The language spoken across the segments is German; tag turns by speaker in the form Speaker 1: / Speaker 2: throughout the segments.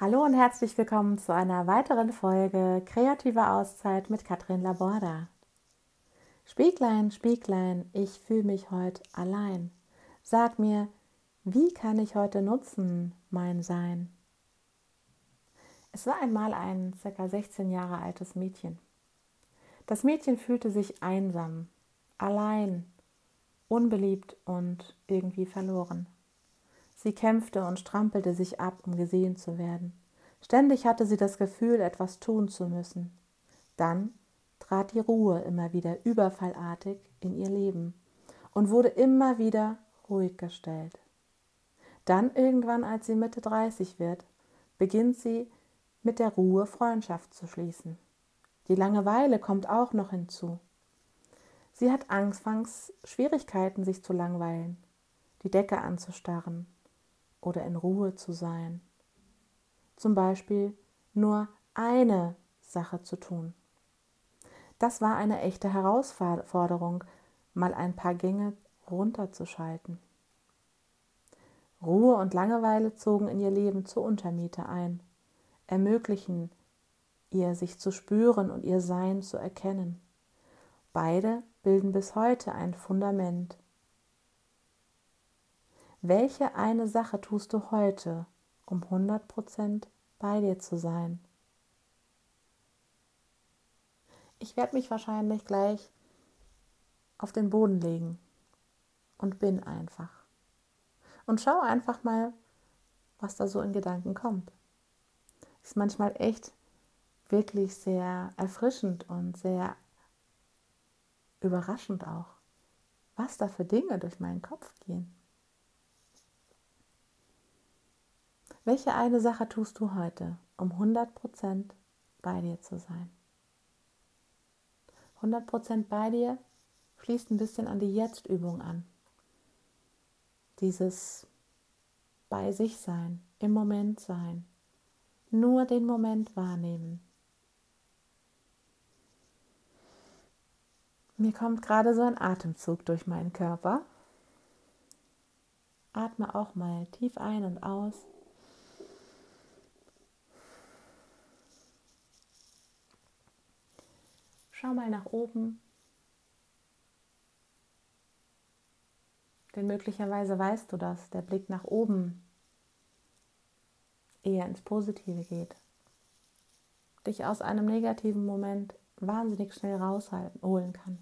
Speaker 1: Hallo und herzlich willkommen zu einer weiteren Folge Kreative Auszeit mit Katrin Laborda. Spieglein, Spieglein, ich fühle mich heute allein. Sag mir, wie kann ich heute nutzen, mein Sein? Es war einmal ein ca. 16 Jahre altes Mädchen. Das Mädchen fühlte sich einsam, allein, unbeliebt und irgendwie verloren. Sie kämpfte und strampelte sich ab, um gesehen zu werden. Ständig hatte sie das Gefühl, etwas tun zu müssen. Dann trat die Ruhe immer wieder überfallartig in ihr Leben und wurde immer wieder ruhig gestellt. Dann irgendwann, als sie Mitte 30 wird, beginnt sie mit der Ruhe Freundschaft zu schließen. Die Langeweile kommt auch noch hinzu. Sie hat anfangs Schwierigkeiten, sich zu langweilen, die Decke anzustarren oder in Ruhe zu sein. Zum Beispiel nur eine Sache zu tun. Das war eine echte Herausforderung, mal ein paar Gänge runterzuschalten. Ruhe und Langeweile zogen in ihr Leben zur Untermiete ein, ermöglichen ihr sich zu spüren und ihr Sein zu erkennen. Beide bilden bis heute ein Fundament welche eine Sache tust du heute, um 100% bei dir zu sein? Ich werde mich wahrscheinlich gleich auf den Boden legen und bin einfach. Und schau einfach mal, was da so in Gedanken kommt. Ist manchmal echt wirklich sehr erfrischend und sehr überraschend auch, was da für Dinge durch meinen Kopf gehen. Welche eine Sache tust du heute, um 100% bei dir zu sein? 100% bei dir schließt ein bisschen an die Jetzt-Übung an. Dieses bei sich sein, im Moment sein, nur den Moment wahrnehmen. Mir kommt gerade so ein Atemzug durch meinen Körper. Atme auch mal tief ein und aus. Schau mal nach oben. Denn möglicherweise weißt du, dass der Blick nach oben eher ins Positive geht. Dich aus einem negativen Moment wahnsinnig schnell rausholen kann.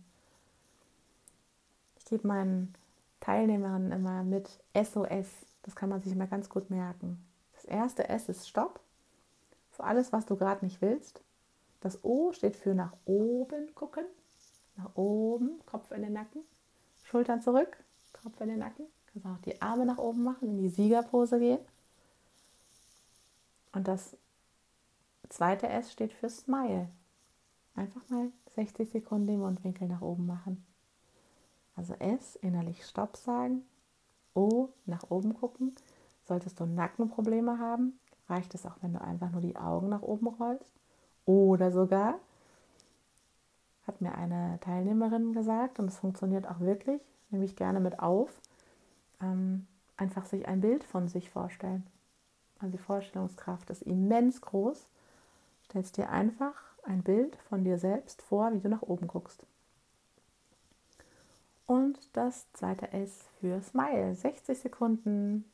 Speaker 1: Ich gebe meinen Teilnehmerinnen immer mit SOS. Das kann man sich immer ganz gut merken. Das erste S ist Stopp. Für alles, was du gerade nicht willst. Das O steht für nach oben gucken. Nach oben, Kopf in den Nacken. Schultern zurück, Kopf in den Nacken. Kannst auch die Arme nach oben machen, in die Siegerpose gehen. Und das zweite S steht für Smile. Einfach mal 60 Sekunden den Mundwinkel nach oben machen. Also S, innerlich Stopp sagen. O, nach oben gucken. Solltest du Nackenprobleme haben, reicht es auch, wenn du einfach nur die Augen nach oben rollst. Oder sogar, hat mir eine Teilnehmerin gesagt, und es funktioniert auch wirklich, nehme ich gerne mit auf, ähm, einfach sich ein Bild von sich vorstellen. Also die Vorstellungskraft ist immens groß. Stellst dir einfach ein Bild von dir selbst vor, wie du nach oben guckst. Und das zweite S für Smile. 60 Sekunden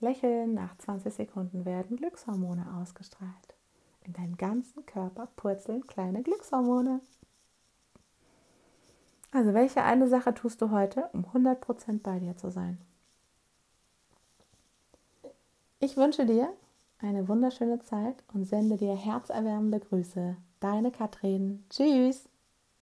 Speaker 1: lächeln, nach 20 Sekunden werden Glückshormone ausgestrahlt. In deinem ganzen Körper purzeln kleine Glückshormone. Also welche eine Sache tust du heute, um 100% bei dir zu sein? Ich wünsche dir eine wunderschöne Zeit und sende dir herzerwärmende Grüße. Deine Katrin. Tschüss.